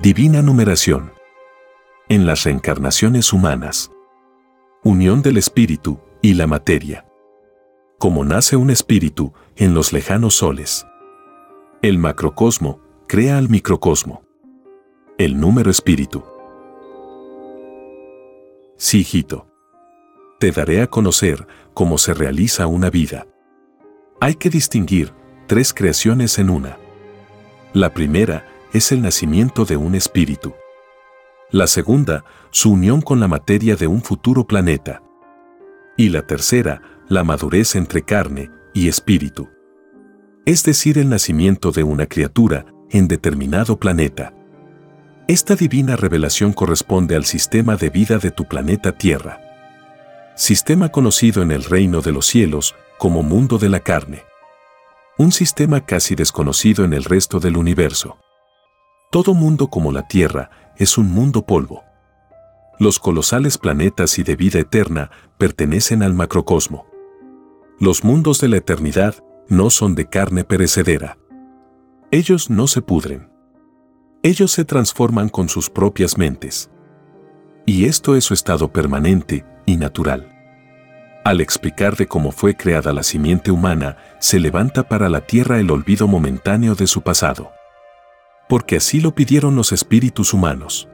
Divina numeración. En las reencarnaciones humanas. Unión del espíritu y la materia. Como nace un espíritu en los lejanos soles. El macrocosmo crea al microcosmo. El número espíritu. Sí, hijito. Te daré a conocer cómo se realiza una vida. Hay que distinguir tres creaciones en una. La primera es el nacimiento de un espíritu. La segunda, su unión con la materia de un futuro planeta. Y la tercera, la madurez entre carne y espíritu. Es decir, el nacimiento de una criatura en determinado planeta. Esta divina revelación corresponde al sistema de vida de tu planeta Tierra. Sistema conocido en el reino de los cielos como mundo de la carne. Un sistema casi desconocido en el resto del universo. Todo mundo como la Tierra es un mundo polvo. Los colosales planetas y de vida eterna pertenecen al macrocosmo. Los mundos de la eternidad no son de carne perecedera. Ellos no se pudren. Ellos se transforman con sus propias mentes. Y esto es su estado permanente y natural. Al explicar de cómo fue creada la simiente humana, se levanta para la tierra el olvido momentáneo de su pasado porque así lo pidieron los espíritus humanos.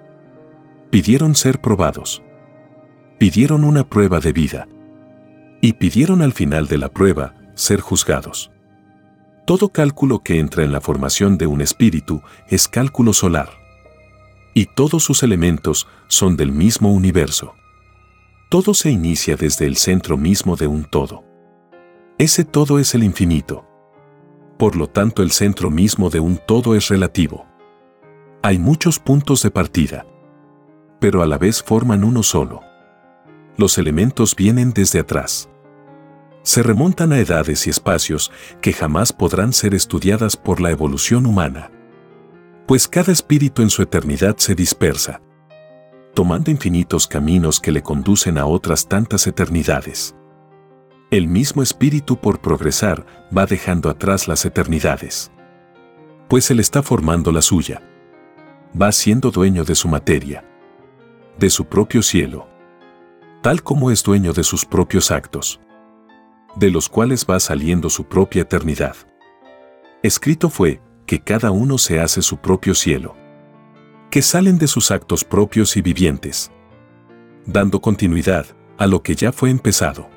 Pidieron ser probados. Pidieron una prueba de vida. Y pidieron al final de la prueba ser juzgados. Todo cálculo que entra en la formación de un espíritu es cálculo solar. Y todos sus elementos son del mismo universo. Todo se inicia desde el centro mismo de un todo. Ese todo es el infinito por lo tanto el centro mismo de un todo es relativo. Hay muchos puntos de partida, pero a la vez forman uno solo. Los elementos vienen desde atrás. Se remontan a edades y espacios que jamás podrán ser estudiadas por la evolución humana. Pues cada espíritu en su eternidad se dispersa, tomando infinitos caminos que le conducen a otras tantas eternidades. El mismo espíritu por progresar va dejando atrás las eternidades. Pues él está formando la suya. Va siendo dueño de su materia. De su propio cielo. Tal como es dueño de sus propios actos. De los cuales va saliendo su propia eternidad. Escrito fue que cada uno se hace su propio cielo. Que salen de sus actos propios y vivientes. Dando continuidad a lo que ya fue empezado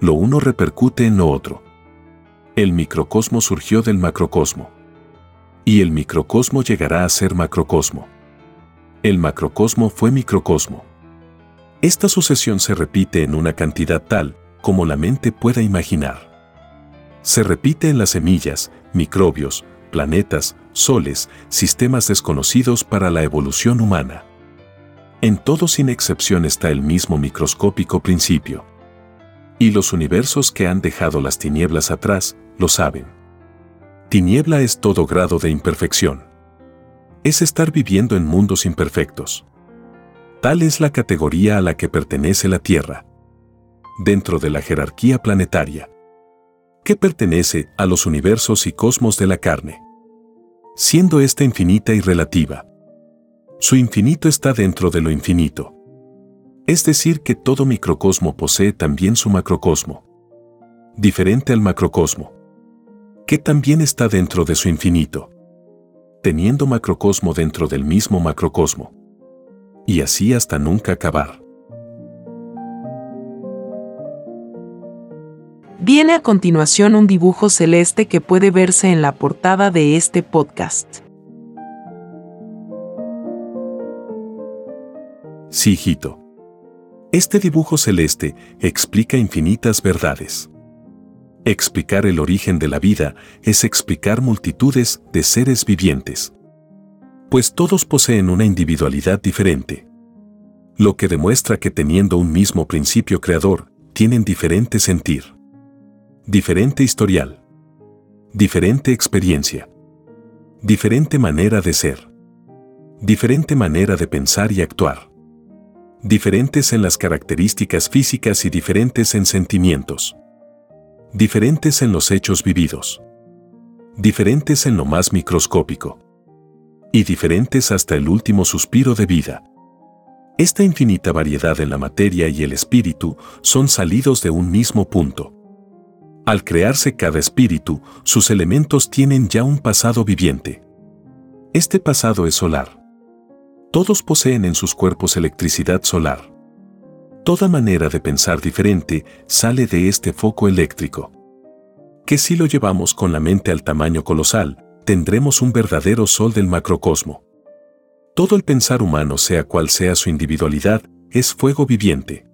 lo uno repercute en lo otro. El microcosmo surgió del macrocosmo. Y el microcosmo llegará a ser macrocosmo. El macrocosmo fue microcosmo. Esta sucesión se repite en una cantidad tal como la mente pueda imaginar. Se repite en las semillas, microbios, planetas, soles, sistemas desconocidos para la evolución humana. En todo sin excepción está el mismo microscópico principio. Y los universos que han dejado las tinieblas atrás lo saben. Tiniebla es todo grado de imperfección. Es estar viviendo en mundos imperfectos. Tal es la categoría a la que pertenece la Tierra. Dentro de la jerarquía planetaria. Que pertenece a los universos y cosmos de la carne. Siendo esta infinita y relativa. Su infinito está dentro de lo infinito es decir, que todo microcosmo posee también su macrocosmo. Diferente al macrocosmo. Que también está dentro de su infinito. Teniendo macrocosmo dentro del mismo macrocosmo. y así hasta nunca acabar. Viene a continuación un dibujo celeste que puede verse en la portada de este podcast. Sí, hijito. Este dibujo celeste explica infinitas verdades. Explicar el origen de la vida es explicar multitudes de seres vivientes. Pues todos poseen una individualidad diferente. Lo que demuestra que teniendo un mismo principio creador, tienen diferente sentir, diferente historial, diferente experiencia, diferente manera de ser, diferente manera de pensar y actuar diferentes en las características físicas y diferentes en sentimientos, diferentes en los hechos vividos, diferentes en lo más microscópico, y diferentes hasta el último suspiro de vida. Esta infinita variedad en la materia y el espíritu son salidos de un mismo punto. Al crearse cada espíritu, sus elementos tienen ya un pasado viviente. Este pasado es solar todos poseen en sus cuerpos electricidad solar. Toda manera de pensar diferente sale de este foco eléctrico. Que si lo llevamos con la mente al tamaño colosal, tendremos un verdadero sol del macrocosmo. Todo el pensar humano, sea cual sea su individualidad, es fuego viviente.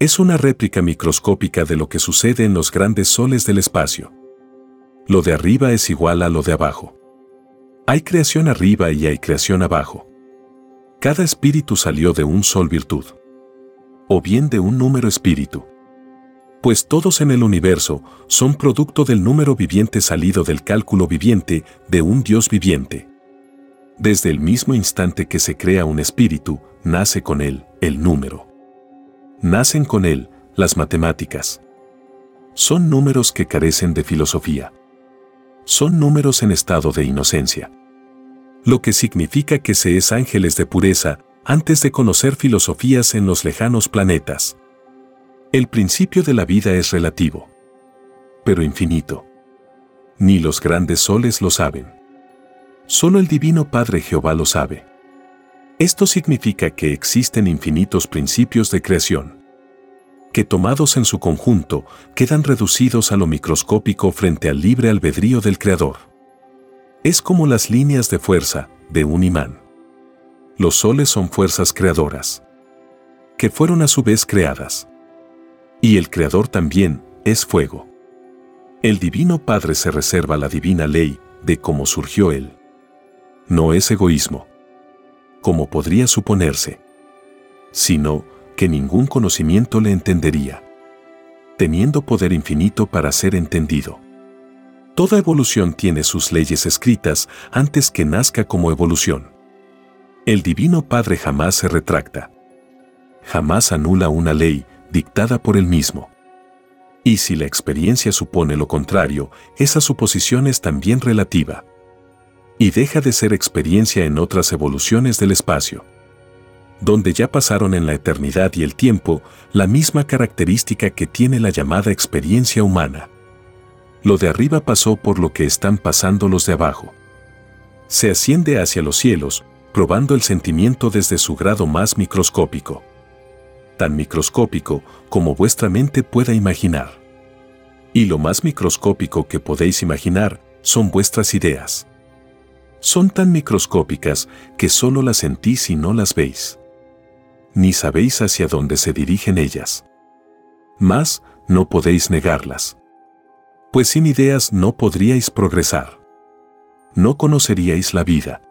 Es una réplica microscópica de lo que sucede en los grandes soles del espacio. Lo de arriba es igual a lo de abajo. Hay creación arriba y hay creación abajo. Cada espíritu salió de un sol virtud. O bien de un número espíritu. Pues todos en el universo son producto del número viviente salido del cálculo viviente de un Dios viviente. Desde el mismo instante que se crea un espíritu, nace con él el número. Nacen con él las matemáticas. Son números que carecen de filosofía. Son números en estado de inocencia lo que significa que se es ángeles de pureza antes de conocer filosofías en los lejanos planetas. El principio de la vida es relativo, pero infinito. Ni los grandes soles lo saben. Solo el Divino Padre Jehová lo sabe. Esto significa que existen infinitos principios de creación, que tomados en su conjunto quedan reducidos a lo microscópico frente al libre albedrío del Creador. Es como las líneas de fuerza de un imán. Los soles son fuerzas creadoras, que fueron a su vez creadas. Y el creador también es fuego. El Divino Padre se reserva la divina ley de cómo surgió Él. No es egoísmo, como podría suponerse, sino que ningún conocimiento le entendería, teniendo poder infinito para ser entendido. Toda evolución tiene sus leyes escritas antes que nazca como evolución. El Divino Padre jamás se retracta. Jamás anula una ley dictada por él mismo. Y si la experiencia supone lo contrario, esa suposición es también relativa. Y deja de ser experiencia en otras evoluciones del espacio. Donde ya pasaron en la eternidad y el tiempo la misma característica que tiene la llamada experiencia humana. Lo de arriba pasó por lo que están pasando los de abajo. Se asciende hacia los cielos, probando el sentimiento desde su grado más microscópico. Tan microscópico como vuestra mente pueda imaginar. Y lo más microscópico que podéis imaginar son vuestras ideas. Son tan microscópicas que solo las sentís y no las veis. Ni sabéis hacia dónde se dirigen ellas. Más, no podéis negarlas pues sin ideas no podríais progresar. No conoceríais la vida.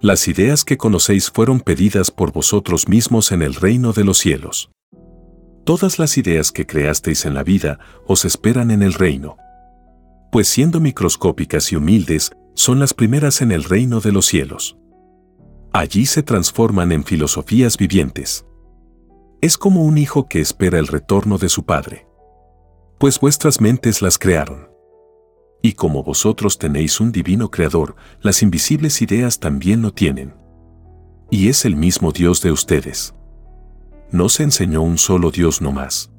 Las ideas que conocéis fueron pedidas por vosotros mismos en el reino de los cielos. Todas las ideas que creasteis en la vida os esperan en el reino. Pues siendo microscópicas y humildes, son las primeras en el reino de los cielos. Allí se transforman en filosofías vivientes. Es como un hijo que espera el retorno de su padre pues vuestras mentes las crearon. Y como vosotros tenéis un divino creador, las invisibles ideas también lo tienen. Y es el mismo Dios de ustedes. No se enseñó un solo Dios no más.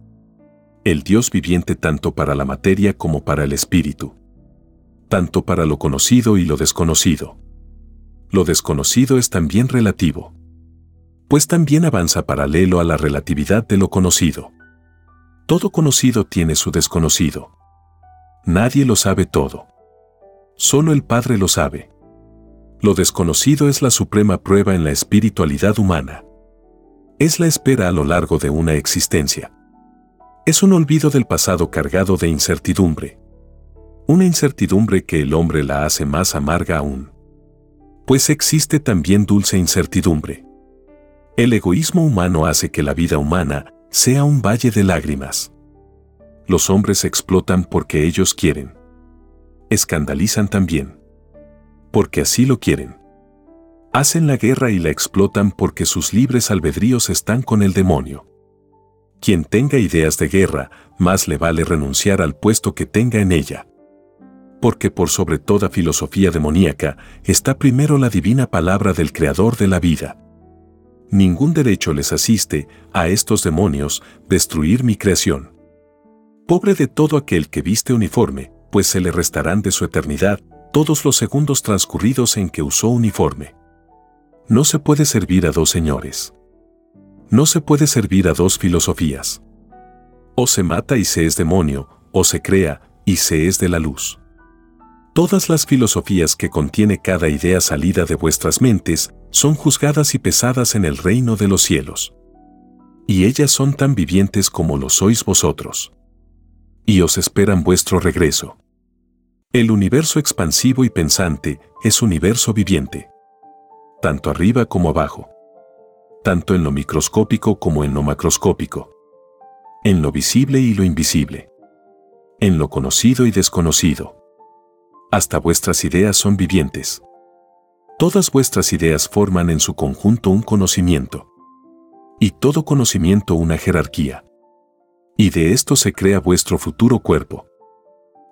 El Dios viviente tanto para la materia como para el espíritu. Tanto para lo conocido y lo desconocido. Lo desconocido es también relativo. pues también avanza paralelo a la relatividad de lo conocido. Todo conocido tiene su desconocido. Nadie lo sabe todo. Solo el Padre lo sabe. Lo desconocido es la suprema prueba en la espiritualidad humana. Es la espera a lo largo de una existencia. Es un olvido del pasado cargado de incertidumbre. Una incertidumbre que el hombre la hace más amarga aún. Pues existe también dulce incertidumbre. El egoísmo humano hace que la vida humana sea un valle de lágrimas. Los hombres explotan porque ellos quieren. Escandalizan también. Porque así lo quieren. Hacen la guerra y la explotan porque sus libres albedríos están con el demonio. Quien tenga ideas de guerra, más le vale renunciar al puesto que tenga en ella. Porque por sobre toda filosofía demoníaca está primero la divina palabra del Creador de la vida. Ningún derecho les asiste a estos demonios destruir mi creación. Pobre de todo aquel que viste uniforme, pues se le restarán de su eternidad todos los segundos transcurridos en que usó uniforme. No se puede servir a dos señores. No se puede servir a dos filosofías. O se mata y se es demonio, o se crea y se es de la luz. Todas las filosofías que contiene cada idea salida de vuestras mentes son juzgadas y pesadas en el reino de los cielos. Y ellas son tan vivientes como lo sois vosotros. Y os esperan vuestro regreso. El universo expansivo y pensante es universo viviente. Tanto arriba como abajo tanto en lo microscópico como en lo macroscópico, en lo visible y lo invisible, en lo conocido y desconocido. Hasta vuestras ideas son vivientes. Todas vuestras ideas forman en su conjunto un conocimiento. Y todo conocimiento una jerarquía. Y de esto se crea vuestro futuro cuerpo.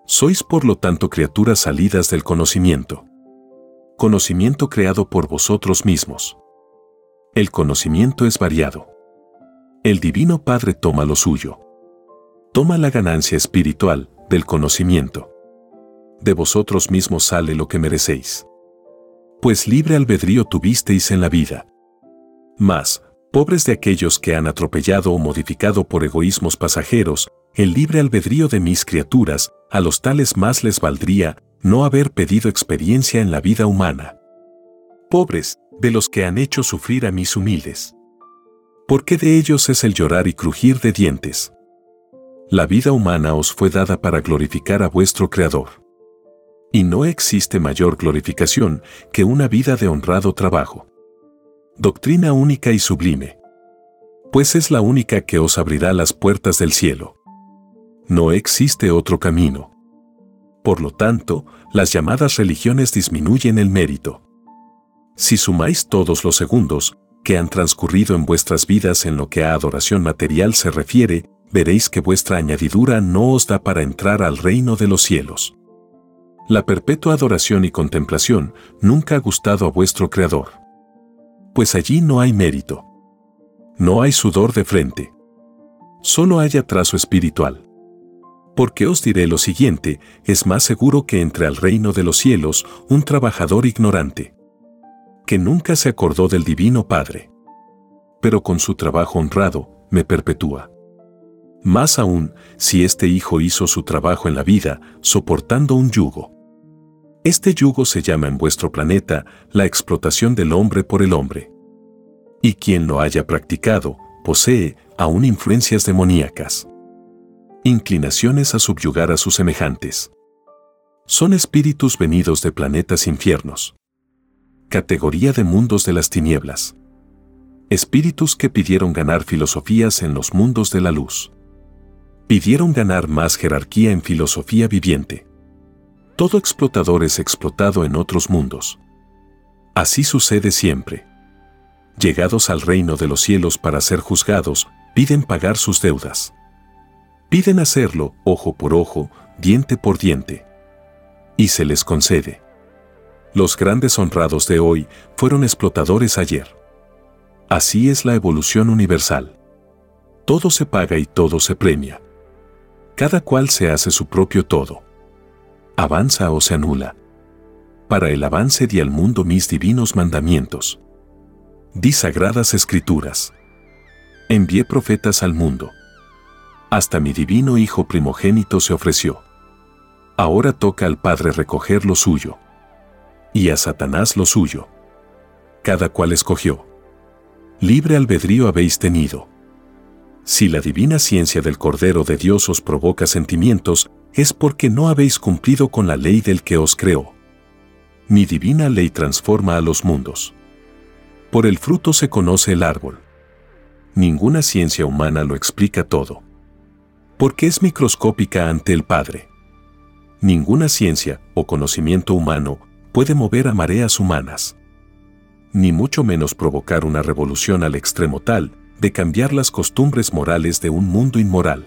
Sois por lo tanto criaturas salidas del conocimiento. Conocimiento creado por vosotros mismos. El conocimiento es variado. El Divino Padre toma lo suyo. Toma la ganancia espiritual del conocimiento. De vosotros mismos sale lo que merecéis. Pues libre albedrío tuvisteis en la vida. Mas, pobres de aquellos que han atropellado o modificado por egoísmos pasajeros, el libre albedrío de mis criaturas, a los tales más les valdría no haber pedido experiencia en la vida humana. Pobres, de los que han hecho sufrir a mis humildes. Porque de ellos es el llorar y crujir de dientes. La vida humana os fue dada para glorificar a vuestro Creador. Y no existe mayor glorificación que una vida de honrado trabajo. Doctrina única y sublime. Pues es la única que os abrirá las puertas del cielo. No existe otro camino. Por lo tanto, las llamadas religiones disminuyen el mérito. Si sumáis todos los segundos que han transcurrido en vuestras vidas en lo que a adoración material se refiere, veréis que vuestra añadidura no os da para entrar al reino de los cielos. La perpetua adoración y contemplación nunca ha gustado a vuestro Creador. Pues allí no hay mérito. No hay sudor de frente. Solo hay atraso espiritual. Porque os diré lo siguiente, es más seguro que entre al reino de los cielos un trabajador ignorante que nunca se acordó del Divino Padre. Pero con su trabajo honrado, me perpetúa. Más aún, si este hijo hizo su trabajo en la vida, soportando un yugo. Este yugo se llama en vuestro planeta la explotación del hombre por el hombre. Y quien lo haya practicado, posee aún influencias demoníacas. Inclinaciones a subyugar a sus semejantes. Son espíritus venidos de planetas infiernos categoría de mundos de las tinieblas. Espíritus que pidieron ganar filosofías en los mundos de la luz. Pidieron ganar más jerarquía en filosofía viviente. Todo explotador es explotado en otros mundos. Así sucede siempre. Llegados al reino de los cielos para ser juzgados, piden pagar sus deudas. Piden hacerlo ojo por ojo, diente por diente. Y se les concede. Los grandes honrados de hoy fueron explotadores ayer. Así es la evolución universal. Todo se paga y todo se premia. Cada cual se hace su propio todo. Avanza o se anula. Para el avance di al mundo mis divinos mandamientos. di sagradas escrituras. Envié profetas al mundo. Hasta mi divino Hijo primogénito se ofreció. Ahora toca al Padre recoger lo suyo. Y a Satanás lo suyo. Cada cual escogió. Libre albedrío habéis tenido. Si la divina ciencia del Cordero de Dios os provoca sentimientos, es porque no habéis cumplido con la ley del que os creó. Mi divina ley transforma a los mundos. Por el fruto se conoce el árbol. Ninguna ciencia humana lo explica todo. Porque es microscópica ante el Padre. Ninguna ciencia o conocimiento humano puede mover a mareas humanas. Ni mucho menos provocar una revolución al extremo tal de cambiar las costumbres morales de un mundo inmoral.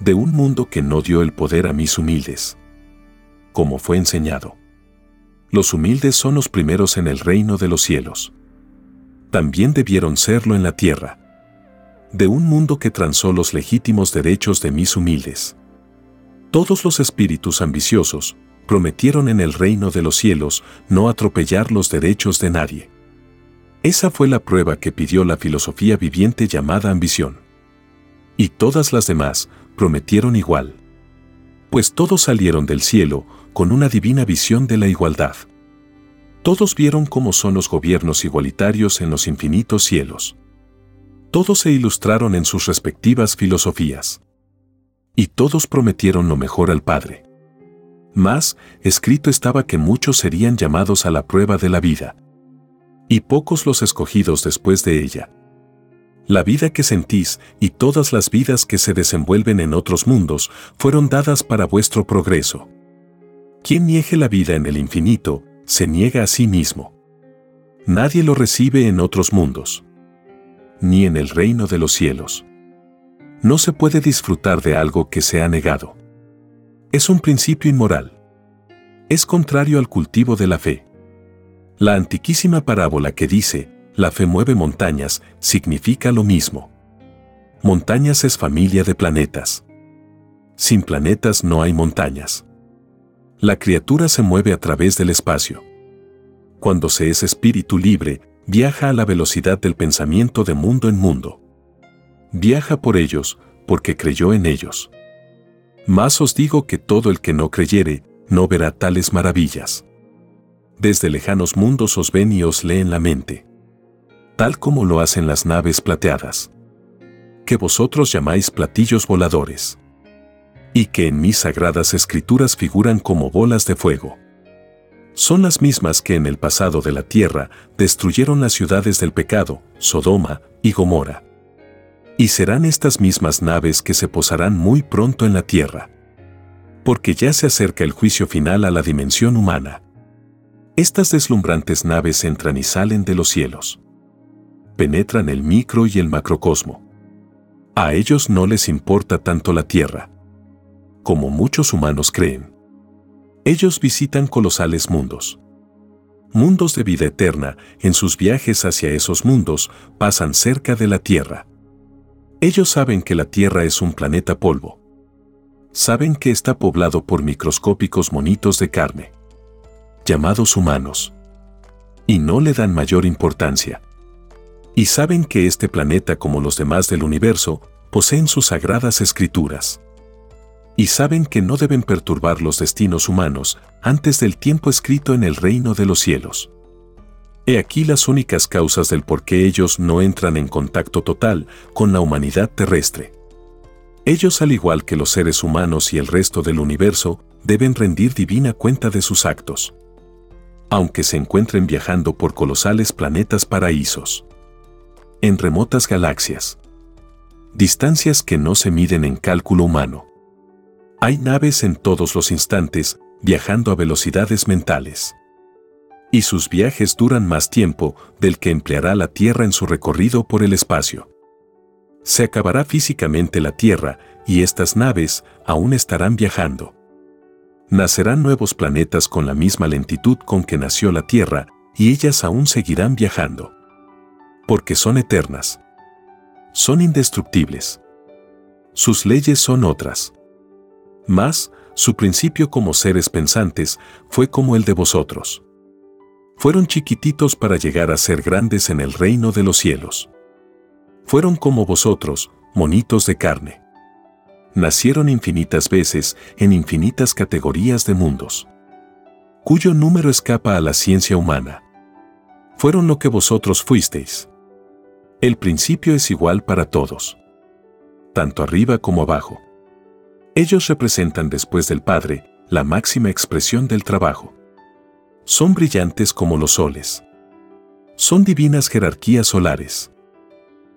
De un mundo que no dio el poder a mis humildes. Como fue enseñado. Los humildes son los primeros en el reino de los cielos también debieron serlo en la tierra. De un mundo que transó los legítimos derechos de mis humildes. Todos los espíritus ambiciosos prometieron en el reino de los cielos no atropellar los derechos de nadie. Esa fue la prueba que pidió la filosofía viviente llamada ambición. Y todas las demás prometieron igual. Pues todos salieron del cielo con una divina visión de la igualdad. Todos vieron cómo son los gobiernos igualitarios en los infinitos cielos. Todos se ilustraron en sus respectivas filosofías. Y todos prometieron lo mejor al Padre. Más, escrito estaba que muchos serían llamados a la prueba de la vida. Y pocos los escogidos después de ella. La vida que sentís y todas las vidas que se desenvuelven en otros mundos fueron dadas para vuestro progreso. Quien niegue la vida en el infinito, se niega a sí mismo. Nadie lo recibe en otros mundos, ni en el reino de los cielos. No se puede disfrutar de algo que se ha negado. Es un principio inmoral. Es contrario al cultivo de la fe. La antiquísima parábola que dice, la fe mueve montañas, significa lo mismo. Montañas es familia de planetas. Sin planetas no hay montañas la criatura se mueve a través del espacio. Cuando se es espíritu libre, viaja a la velocidad del pensamiento de mundo en mundo. Viaja por ellos, porque creyó en ellos. Más os digo que todo el que no creyere, no verá tales maravillas. Desde lejanos mundos os ven y os leen la mente. Tal como lo hacen las naves plateadas. Que vosotros llamáis platillos voladores y que en mis sagradas escrituras figuran como bolas de fuego. Son las mismas que en el pasado de la tierra destruyeron las ciudades del pecado, Sodoma y Gomorra. Y serán estas mismas naves que se posarán muy pronto en la tierra. Porque ya se acerca el juicio final a la dimensión humana. Estas deslumbrantes naves entran y salen de los cielos. Penetran el micro y el macrocosmo. A ellos no les importa tanto la tierra como muchos humanos creen. Ellos visitan colosales mundos. Mundos de vida eterna, en sus viajes hacia esos mundos, pasan cerca de la Tierra. Ellos saben que la Tierra es un planeta polvo. Saben que está poblado por microscópicos monitos de carne, llamados humanos. Y no le dan mayor importancia. Y saben que este planeta, como los demás del universo, poseen sus sagradas escrituras y saben que no deben perturbar los destinos humanos antes del tiempo escrito en el reino de los cielos. He aquí las únicas causas del por qué ellos no entran en contacto total con la humanidad terrestre. Ellos, al igual que los seres humanos y el resto del universo, deben rendir divina cuenta de sus actos. Aunque se encuentren viajando por colosales planetas paraísos. En remotas galaxias. Distancias que no se miden en cálculo humano. Hay naves en todos los instantes, viajando a velocidades mentales. Y sus viajes duran más tiempo del que empleará la Tierra en su recorrido por el espacio. Se acabará físicamente la Tierra y estas naves aún estarán viajando. Nacerán nuevos planetas con la misma lentitud con que nació la Tierra y ellas aún seguirán viajando. Porque son eternas. Son indestructibles. Sus leyes son otras. Mas, su principio como seres pensantes fue como el de vosotros. Fueron chiquititos para llegar a ser grandes en el reino de los cielos. Fueron como vosotros, monitos de carne. Nacieron infinitas veces en infinitas categorías de mundos, cuyo número escapa a la ciencia humana. Fueron lo que vosotros fuisteis. El principio es igual para todos, tanto arriba como abajo. Ellos representan después del Padre la máxima expresión del trabajo. Son brillantes como los soles. Son divinas jerarquías solares.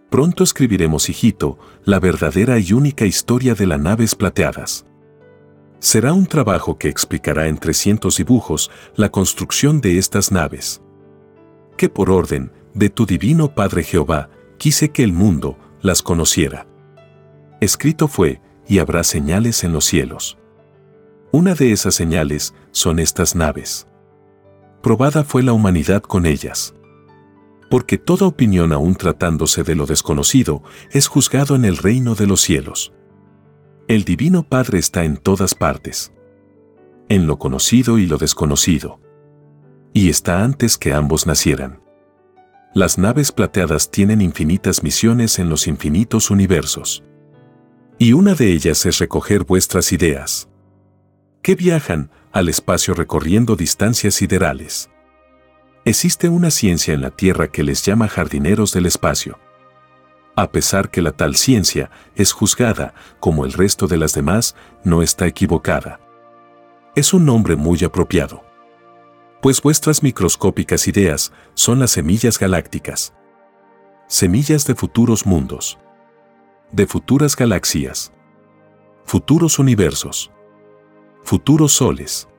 Pronto escribiremos, hijito, la verdadera y única historia de las naves plateadas. Será un trabajo que explicará en 300 dibujos la construcción de estas naves. Que por orden de tu divino Padre Jehová, quise que el mundo las conociera. Escrito fue, y habrá señales en los cielos. Una de esas señales son estas naves. Probada fue la humanidad con ellas. Porque toda opinión aún tratándose de lo desconocido es juzgado en el reino de los cielos. El Divino Padre está en todas partes. En lo conocido y lo desconocido. Y está antes que ambos nacieran. Las naves plateadas tienen infinitas misiones en los infinitos universos. Y una de ellas es recoger vuestras ideas. Que viajan al espacio recorriendo distancias siderales. Existe una ciencia en la Tierra que les llama jardineros del espacio. A pesar que la tal ciencia es juzgada, como el resto de las demás, no está equivocada. Es un nombre muy apropiado. Pues vuestras microscópicas ideas son las semillas galácticas. Semillas de futuros mundos. De futuras galaxias. Futuros universos. Futuros soles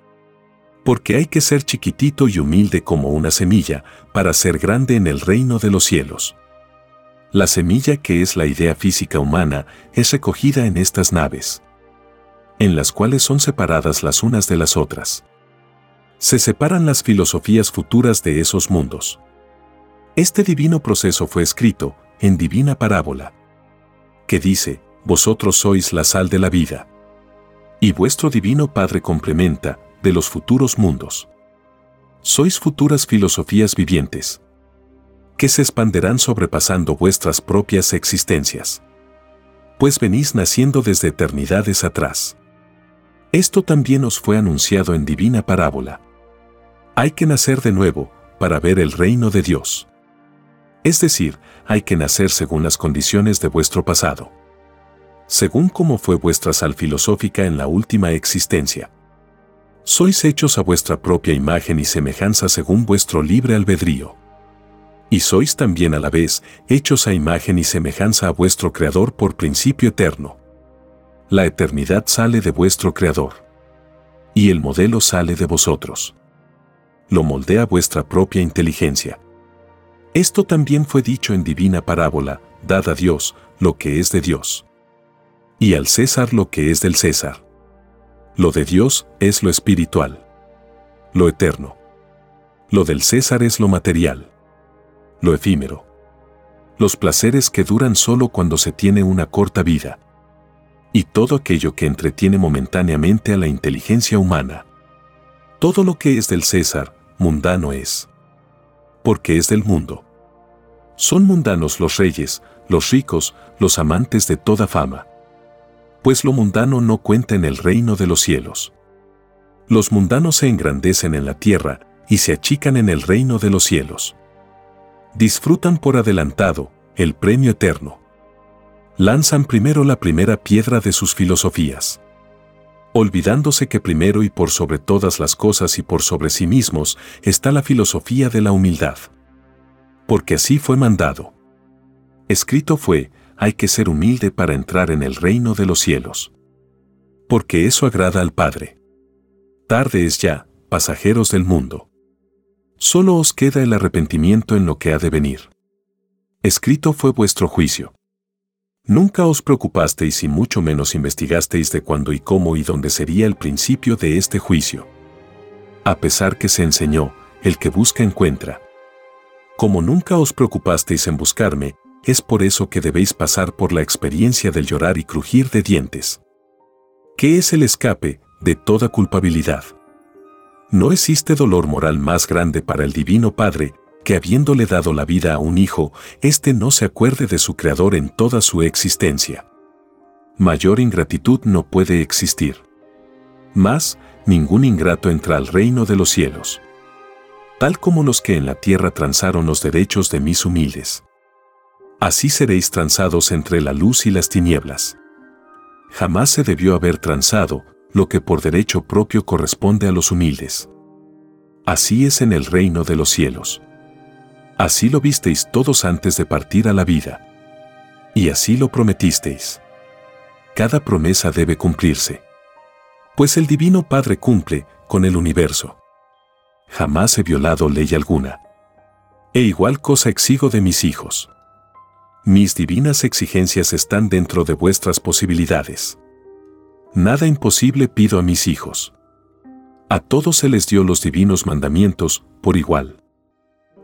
porque hay que ser chiquitito y humilde como una semilla para ser grande en el reino de los cielos. La semilla que es la idea física humana es recogida en estas naves, en las cuales son separadas las unas de las otras. Se separan las filosofías futuras de esos mundos. Este divino proceso fue escrito en divina parábola, que dice, vosotros sois la sal de la vida. Y vuestro divino Padre complementa, de los futuros mundos. Sois futuras filosofías vivientes, que se expanderán sobrepasando vuestras propias existencias. Pues venís naciendo desde eternidades atrás. Esto también os fue anunciado en divina parábola. Hay que nacer de nuevo para ver el reino de Dios. Es decir, hay que nacer según las condiciones de vuestro pasado. Según cómo fue vuestra sal filosófica en la última existencia. Sois hechos a vuestra propia imagen y semejanza según vuestro libre albedrío. Y sois también a la vez hechos a imagen y semejanza a vuestro Creador por principio eterno. La eternidad sale de vuestro Creador. Y el modelo sale de vosotros. Lo moldea vuestra propia inteligencia. Esto también fue dicho en divina parábola, dad a Dios lo que es de Dios. Y al César lo que es del César lo de Dios es lo espiritual, lo eterno. Lo del César es lo material, lo efímero. Los placeres que duran solo cuando se tiene una corta vida. Y todo aquello que entretiene momentáneamente a la inteligencia humana. Todo lo que es del César, mundano es. Porque es del mundo. Son mundanos los reyes, los ricos, los amantes de toda fama pues lo mundano no cuenta en el reino de los cielos. Los mundanos se engrandecen en la tierra y se achican en el reino de los cielos. Disfrutan por adelantado el premio eterno. Lanzan primero la primera piedra de sus filosofías. Olvidándose que primero y por sobre todas las cosas y por sobre sí mismos está la filosofía de la humildad. Porque así fue mandado. Escrito fue, hay que ser humilde para entrar en el reino de los cielos. Porque eso agrada al Padre. Tarde es ya, pasajeros del mundo. Solo os queda el arrepentimiento en lo que ha de venir. Escrito fue vuestro juicio. Nunca os preocupasteis y mucho menos investigasteis de cuándo y cómo y dónde sería el principio de este juicio. A pesar que se enseñó, el que busca encuentra. Como nunca os preocupasteis en buscarme, es por eso que debéis pasar por la experiencia del llorar y crujir de dientes. ¿Qué es el escape de toda culpabilidad? No existe dolor moral más grande para el Divino Padre que habiéndole dado la vida a un hijo, éste no se acuerde de su Creador en toda su existencia. Mayor ingratitud no puede existir. Más, ningún ingrato entra al reino de los cielos. Tal como los que en la tierra transaron los derechos de mis humildes. Así seréis transados entre la luz y las tinieblas. Jamás se debió haber transado lo que por derecho propio corresponde a los humildes. Así es en el reino de los cielos. Así lo visteis todos antes de partir a la vida. Y así lo prometisteis. Cada promesa debe cumplirse. Pues el Divino Padre cumple con el universo. Jamás he violado ley alguna. E igual cosa exijo de mis hijos. Mis divinas exigencias están dentro de vuestras posibilidades. Nada imposible pido a mis hijos. A todos se les dio los divinos mandamientos por igual.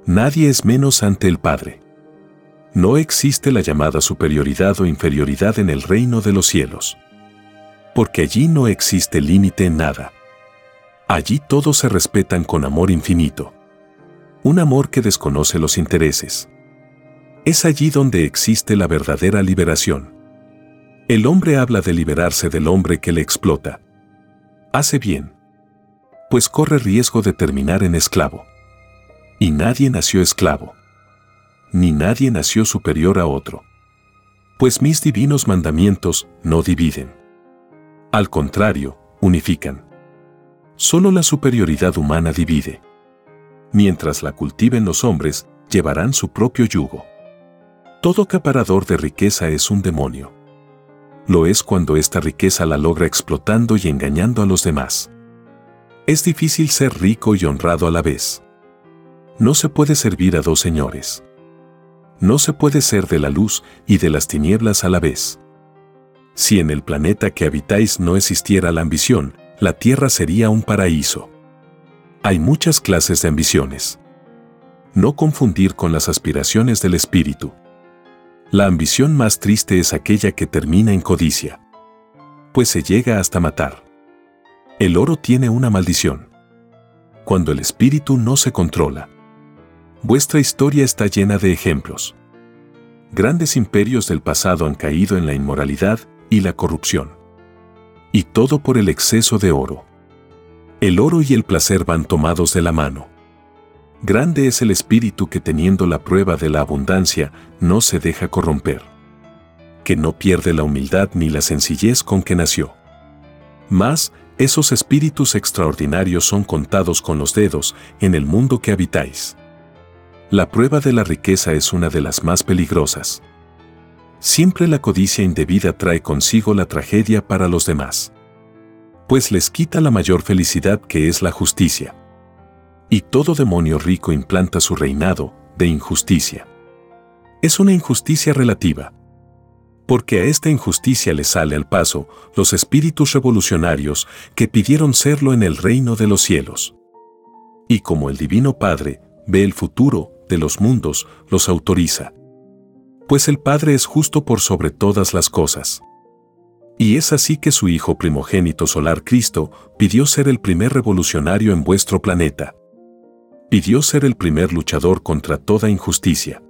Nadie es menos ante el Padre. No existe la llamada superioridad o inferioridad en el reino de los cielos. Porque allí no existe límite en nada. Allí todos se respetan con amor infinito. Un amor que desconoce los intereses. Es allí donde existe la verdadera liberación. El hombre habla de liberarse del hombre que le explota. Hace bien. Pues corre riesgo de terminar en esclavo. Y nadie nació esclavo. Ni nadie nació superior a otro. Pues mis divinos mandamientos no dividen. Al contrario, unifican. Solo la superioridad humana divide. Mientras la cultiven los hombres, llevarán su propio yugo. Todo acaparador de riqueza es un demonio. Lo es cuando esta riqueza la logra explotando y engañando a los demás. Es difícil ser rico y honrado a la vez. No se puede servir a dos señores. No se puede ser de la luz y de las tinieblas a la vez. Si en el planeta que habitáis no existiera la ambición, la Tierra sería un paraíso. Hay muchas clases de ambiciones. No confundir con las aspiraciones del espíritu. La ambición más triste es aquella que termina en codicia. Pues se llega hasta matar. El oro tiene una maldición. Cuando el espíritu no se controla. Vuestra historia está llena de ejemplos. Grandes imperios del pasado han caído en la inmoralidad y la corrupción. Y todo por el exceso de oro. El oro y el placer van tomados de la mano. Grande es el espíritu que teniendo la prueba de la abundancia no se deja corromper. Que no pierde la humildad ni la sencillez con que nació. Mas, esos espíritus extraordinarios son contados con los dedos en el mundo que habitáis. La prueba de la riqueza es una de las más peligrosas. Siempre la codicia indebida trae consigo la tragedia para los demás. Pues les quita la mayor felicidad que es la justicia. Y todo demonio rico implanta su reinado de injusticia. Es una injusticia relativa. Porque a esta injusticia le sale al paso los espíritus revolucionarios que pidieron serlo en el reino de los cielos. Y como el Divino Padre ve el futuro, de los mundos los autoriza. Pues el Padre es justo por sobre todas las cosas. Y es así que su Hijo primogénito solar Cristo pidió ser el primer revolucionario en vuestro planeta. Pidió ser el primer luchador contra toda injusticia.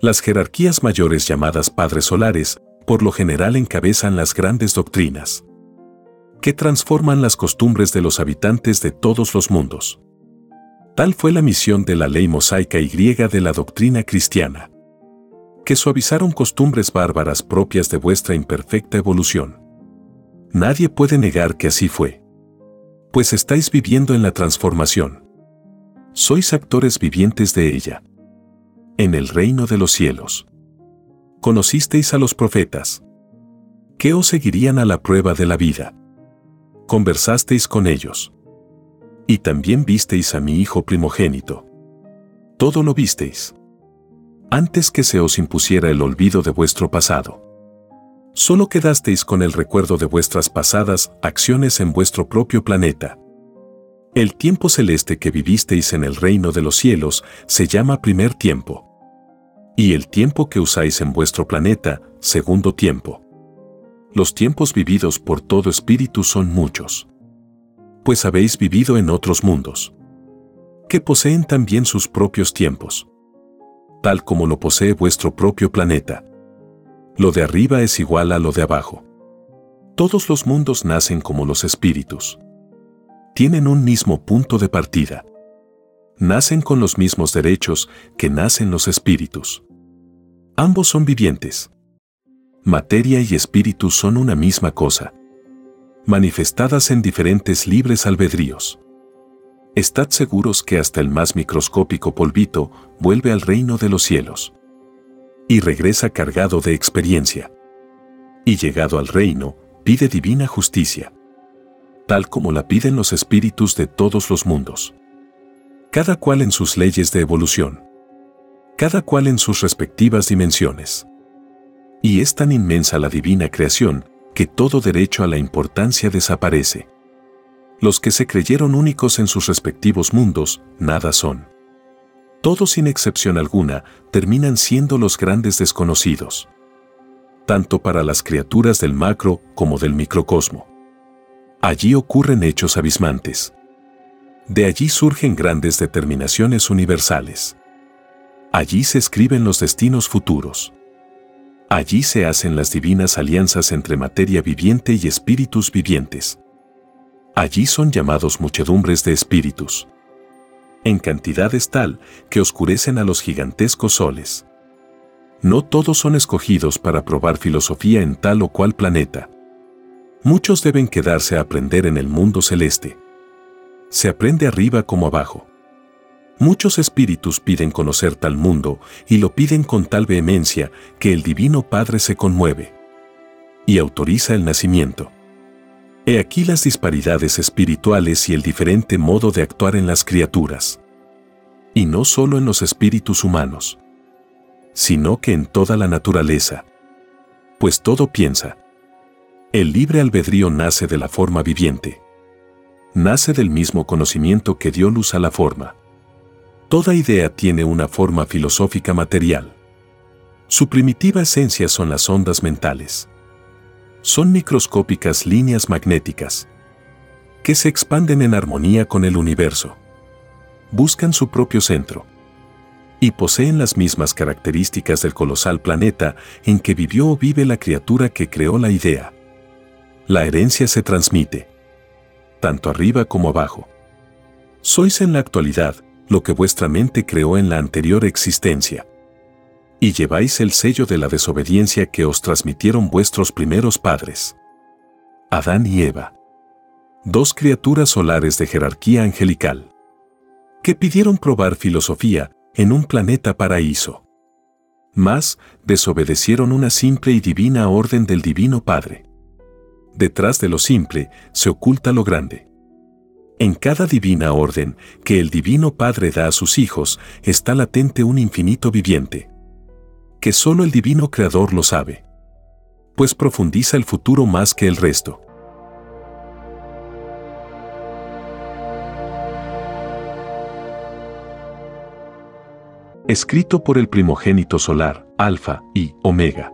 Las jerarquías mayores llamadas Padres Solares, por lo general encabezan las grandes doctrinas que transforman las costumbres de los habitantes de todos los mundos. Tal fue la misión de la ley mosaica y griega de la doctrina cristiana. Que suavizaron costumbres bárbaras propias de vuestra imperfecta evolución. Nadie puede negar que así fue. Pues estáis viviendo en la transformación. Sois actores vivientes de ella. En el reino de los cielos. Conocisteis a los profetas. ¿Qué os seguirían a la prueba de la vida? Conversasteis con ellos y también visteis a mi hijo primogénito. Todo lo visteis. Antes que se os impusiera el olvido de vuestro pasado. Solo quedasteis con el recuerdo de vuestras pasadas acciones en vuestro propio planeta. El tiempo celeste que vivisteis en el reino de los cielos se llama primer tiempo. Y el tiempo que usáis en vuestro planeta, segundo tiempo. Los tiempos vividos por todo espíritu son muchos pues habéis vivido en otros mundos, que poseen también sus propios tiempos, tal como lo posee vuestro propio planeta. Lo de arriba es igual a lo de abajo. Todos los mundos nacen como los espíritus. Tienen un mismo punto de partida. Nacen con los mismos derechos que nacen los espíritus. Ambos son vivientes. Materia y espíritu son una misma cosa manifestadas en diferentes libres albedríos. Estad seguros que hasta el más microscópico polvito vuelve al reino de los cielos. Y regresa cargado de experiencia. Y llegado al reino, pide divina justicia. Tal como la piden los espíritus de todos los mundos. Cada cual en sus leyes de evolución. Cada cual en sus respectivas dimensiones. Y es tan inmensa la divina creación que todo derecho a la importancia desaparece. Los que se creyeron únicos en sus respectivos mundos, nada son. Todos sin excepción alguna terminan siendo los grandes desconocidos. Tanto para las criaturas del macro como del microcosmo. Allí ocurren hechos abismantes. De allí surgen grandes determinaciones universales. Allí se escriben los destinos futuros. Allí se hacen las divinas alianzas entre materia viviente y espíritus vivientes. Allí son llamados muchedumbres de espíritus. En cantidades tal que oscurecen a los gigantescos soles. No todos son escogidos para probar filosofía en tal o cual planeta. Muchos deben quedarse a aprender en el mundo celeste. Se aprende arriba como abajo. Muchos espíritus piden conocer tal mundo y lo piden con tal vehemencia que el Divino Padre se conmueve y autoriza el nacimiento. He aquí las disparidades espirituales y el diferente modo de actuar en las criaturas. Y no solo en los espíritus humanos, sino que en toda la naturaleza. Pues todo piensa. El libre albedrío nace de la forma viviente. Nace del mismo conocimiento que dio luz a la forma. Toda idea tiene una forma filosófica material. Su primitiva esencia son las ondas mentales. Son microscópicas líneas magnéticas que se expanden en armonía con el universo. Buscan su propio centro y poseen las mismas características del colosal planeta en que vivió o vive la criatura que creó la idea. La herencia se transmite, tanto arriba como abajo. Sois en la actualidad lo que vuestra mente creó en la anterior existencia. Y lleváis el sello de la desobediencia que os transmitieron vuestros primeros padres. Adán y Eva. Dos criaturas solares de jerarquía angelical. Que pidieron probar filosofía en un planeta paraíso. Mas, desobedecieron una simple y divina orden del Divino Padre. Detrás de lo simple se oculta lo grande. En cada divina orden que el Divino Padre da a sus hijos está latente un infinito viviente. Que solo el Divino Creador lo sabe. Pues profundiza el futuro más que el resto. Escrito por el primogénito solar, Alfa y Omega.